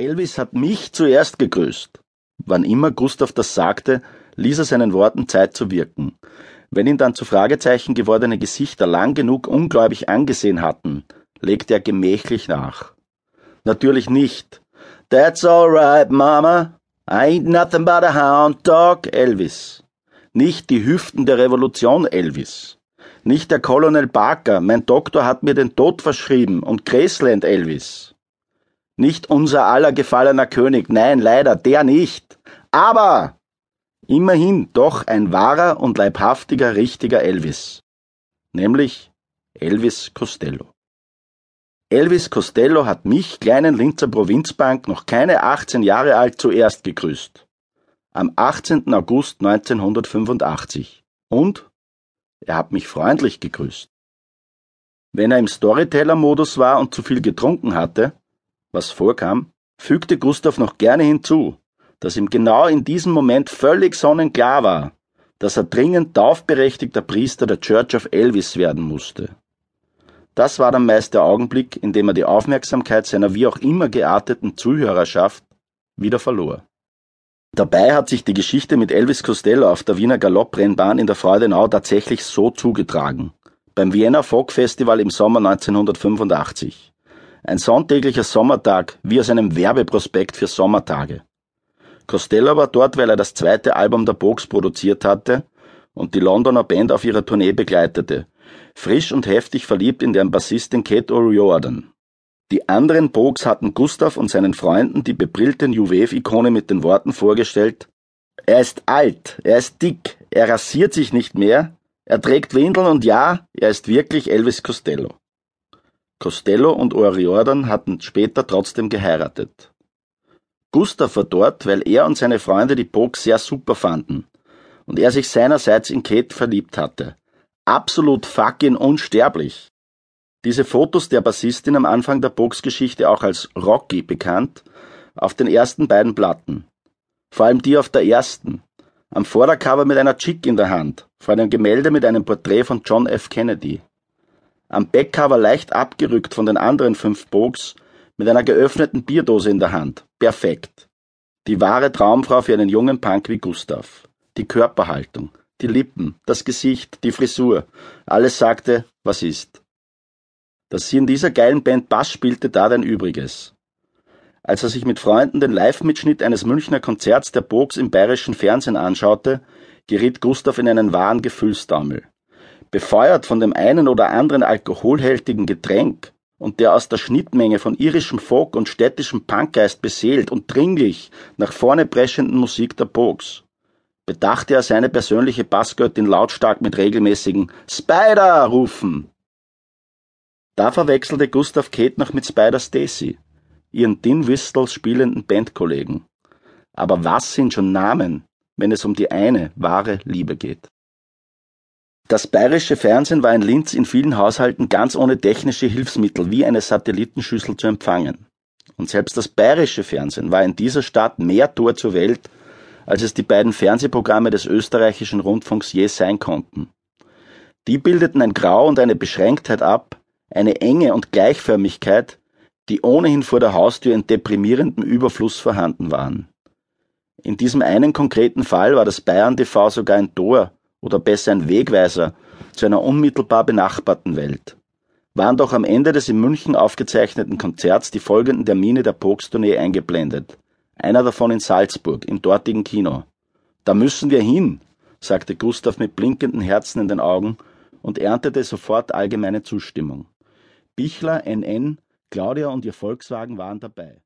Elvis hat mich zuerst gegrüßt. Wann immer Gustav das sagte, ließ er seinen Worten Zeit zu wirken. Wenn ihn dann zu Fragezeichen gewordene Gesichter lang genug ungläubig angesehen hatten, legte er gemächlich nach. Natürlich nicht. That's all right, Mama. I ain't nothing but a hound dog, Elvis. Nicht die Hüften der Revolution, Elvis. Nicht der Colonel Barker, mein Doktor hat mir den Tod verschrieben und Graceland, Elvis. Nicht unser aller gefallener König, nein, leider, der nicht. Aber immerhin doch ein wahrer und leibhaftiger, richtiger Elvis. Nämlich Elvis Costello. Elvis Costello hat mich, kleinen Linzer Provinzbank, noch keine 18 Jahre alt, zuerst gegrüßt. Am 18. August 1985. Und er hat mich freundlich gegrüßt. Wenn er im Storyteller-Modus war und zu viel getrunken hatte, was vorkam, fügte Gustav noch gerne hinzu, dass ihm genau in diesem Moment völlig sonnenklar war, dass er dringend taufberechtigter Priester der Church of Elvis werden musste. Das war dann meist der Augenblick, in dem er die Aufmerksamkeit seiner wie auch immer gearteten Zuhörerschaft wieder verlor. Dabei hat sich die Geschichte mit Elvis Costello auf der Wiener Galopprennbahn in der Freudenau tatsächlich so zugetragen. Beim Vienna Folk Festival im Sommer 1985. Ein sonntäglicher Sommertag, wie aus einem Werbeprospekt für Sommertage. Costello war dort, weil er das zweite Album der Box produziert hatte und die Londoner Band auf ihrer Tournee begleitete, frisch und heftig verliebt in deren Bassistin Kate O'Riordan. Die anderen Bogs hatten Gustav und seinen Freunden die bebrillte New Wave-Ikone mit den Worten vorgestellt, er ist alt, er ist dick, er rasiert sich nicht mehr, er trägt Windeln und ja, er ist wirklich Elvis Costello. Costello und O'Riordan hatten später trotzdem geheiratet. Gustav war dort, weil er und seine Freunde die Pogues sehr super fanden und er sich seinerseits in Kate verliebt hatte. Absolut fucking unsterblich. Diese Fotos der Bassistin am Anfang der Pogues-Geschichte auch als Rocky bekannt, auf den ersten beiden Platten. Vor allem die auf der ersten. Am Vordercover mit einer Chick in der Hand, vor einem Gemälde mit einem Porträt von John F. Kennedy. Am Backcover leicht abgerückt von den anderen fünf Bogs, mit einer geöffneten Bierdose in der Hand. Perfekt. Die wahre Traumfrau für einen jungen Punk wie Gustav. Die Körperhaltung, die Lippen, das Gesicht, die Frisur. Alles sagte, was ist. Dass sie in dieser geilen Band Bass spielte, tat ein Übriges. Als er sich mit Freunden den Live-Mitschnitt eines Münchner Konzerts der Bogs im bayerischen Fernsehen anschaute, geriet Gustav in einen wahren Gefühlstaumel befeuert von dem einen oder anderen alkoholhältigen Getränk und der aus der Schnittmenge von irischem Folk und städtischem Punkgeist beseelt und dringlich nach vorne preschenden Musik der Pogues, bedachte er seine persönliche Bassgöttin lautstark mit regelmäßigen Spider-Rufen. Da verwechselte Gustav Kate noch mit Spider Stacy, ihren Din Whistle spielenden Bandkollegen. Aber was sind schon Namen, wenn es um die eine wahre Liebe geht? Das bayerische Fernsehen war in Linz in vielen Haushalten ganz ohne technische Hilfsmittel wie eine Satellitenschüssel zu empfangen. Und selbst das bayerische Fernsehen war in dieser Stadt mehr Tor zur Welt, als es die beiden Fernsehprogramme des österreichischen Rundfunks je sein konnten. Die bildeten ein Grau und eine Beschränktheit ab, eine Enge und Gleichförmigkeit, die ohnehin vor der Haustür in deprimierendem Überfluss vorhanden waren. In diesem einen konkreten Fall war das Bayern TV sogar ein Tor oder besser ein Wegweiser zu einer unmittelbar benachbarten Welt. Waren doch am Ende des in München aufgezeichneten Konzerts die folgenden Termine der Pogues-Tournee eingeblendet. Einer davon in Salzburg, im dortigen Kino. Da müssen wir hin, sagte Gustav mit blinkenden Herzen in den Augen und erntete sofort allgemeine Zustimmung. Bichler, NN, Claudia und ihr Volkswagen waren dabei.